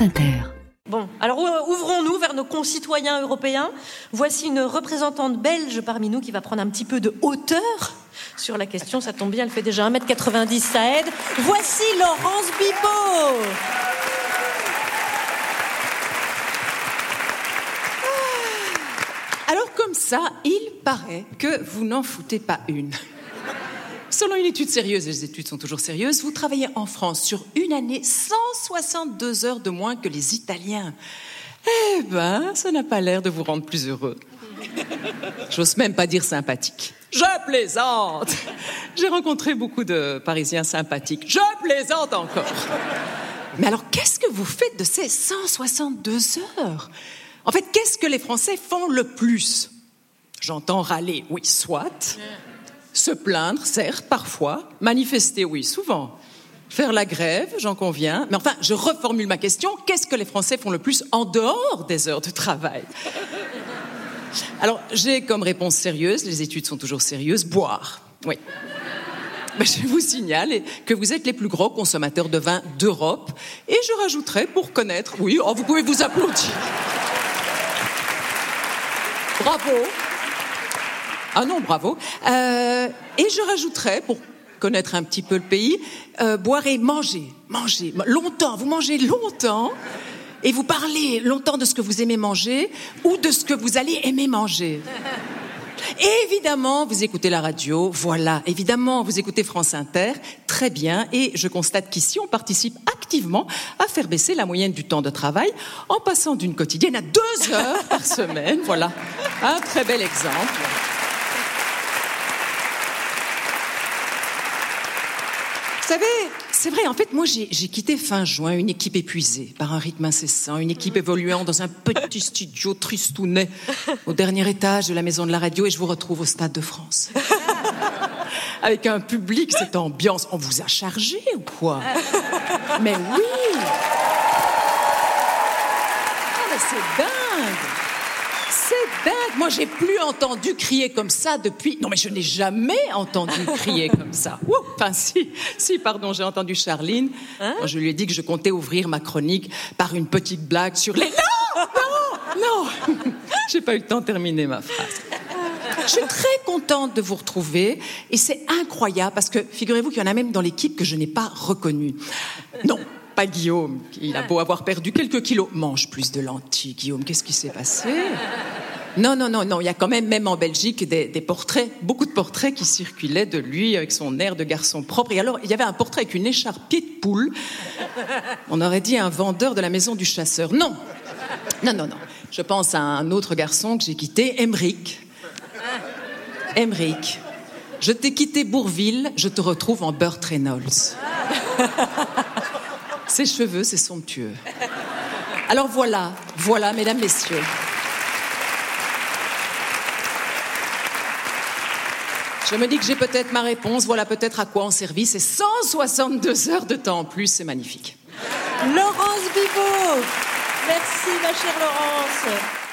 France Inter. Bon, alors ouvrons-nous vers nos concitoyens européens. Voici une représentante belge parmi nous qui va prendre un petit peu de hauteur sur la question. Ça tombe bien, elle fait déjà 1m90, ça aide. Voici Laurence Bibot. Alors comme ça, il paraît que vous n'en foutez pas une. Selon une étude sérieuse, et les études sont toujours sérieuses, vous travaillez en France sur une année 162 heures de moins que les Italiens. Eh ben, ça n'a pas l'air de vous rendre plus heureux. J'ose même pas dire sympathique. Je plaisante. J'ai rencontré beaucoup de Parisiens sympathiques. Je plaisante encore. Mais alors, qu'est-ce que vous faites de ces 162 heures? En fait, qu'est-ce que les Français font le plus? J'entends râler, oui, soit. Se plaindre, certes, parfois. Manifester, oui, souvent. Faire la grève, j'en conviens. Mais enfin, je reformule ma question. Qu'est-ce que les Français font le plus en dehors des heures de travail? Alors, j'ai comme réponse sérieuse, les études sont toujours sérieuses, boire. Oui. Mais je vous signale que vous êtes les plus gros consommateurs de vin d'Europe. Et je rajouterai, pour connaître, oui, oh, vous pouvez vous applaudir. Bravo. Ah non, bravo. Euh, et je rajouterais, pour connaître un petit peu le pays, euh, boire et manger. Manger. Longtemps. Vous mangez longtemps. Et vous parlez longtemps de ce que vous aimez manger ou de ce que vous allez aimer manger. Évidemment, vous écoutez la radio, voilà, évidemment, vous écoutez France Inter, très bien, et je constate qu'ici, on participe activement à faire baisser la moyenne du temps de travail en passant d'une quotidienne à deux heures par semaine, voilà, un très bel exemple. Savez, c'est vrai, en fait, moi, j'ai quitté fin juin une équipe épuisée par un rythme incessant, une équipe évoluant dans un petit studio tristounet au dernier étage de la maison de la radio et je vous retrouve au Stade de France. Avec un public, cette ambiance. On vous a chargé ou quoi? Mais oui ah, C'est dingue c'est dingue. Moi, j'ai plus entendu crier comme ça depuis. Non, mais je n'ai jamais entendu crier comme ça. Enfin, si, si, pardon, j'ai entendu Charline. Hein je lui ai dit que je comptais ouvrir ma chronique par une petite blague sur les. Non, non, non. j'ai pas eu le temps de terminer ma phrase. Je suis très contente de vous retrouver et c'est incroyable parce que figurez-vous qu'il y en a même dans l'équipe que je n'ai pas reconnu. Non, pas Guillaume. Il a beau avoir perdu quelques kilos. Mange plus de lentilles, Guillaume. Qu'est-ce qui s'est passé? Non, non, non, non. Il y a quand même, même en Belgique, des, portraits, beaucoup de portraits qui circulaient de lui avec son air de garçon propre. Et alors, il y avait un portrait avec une écharpe pied de poule. On aurait dit un vendeur de la maison du chasseur. Non, non, non, non. Je pense à un autre garçon que j'ai quitté, Emric. Emric. Je t'ai quitté Bourville, je te retrouve en Burt Reynolds. Ses cheveux, c'est somptueux. Alors voilà, voilà, mesdames, messieurs. Je me dis que j'ai peut-être ma réponse, voilà peut-être à quoi on servit ces 162 heures de temps en plus, c'est magnifique. Laurence Bibot Merci ma chère Laurence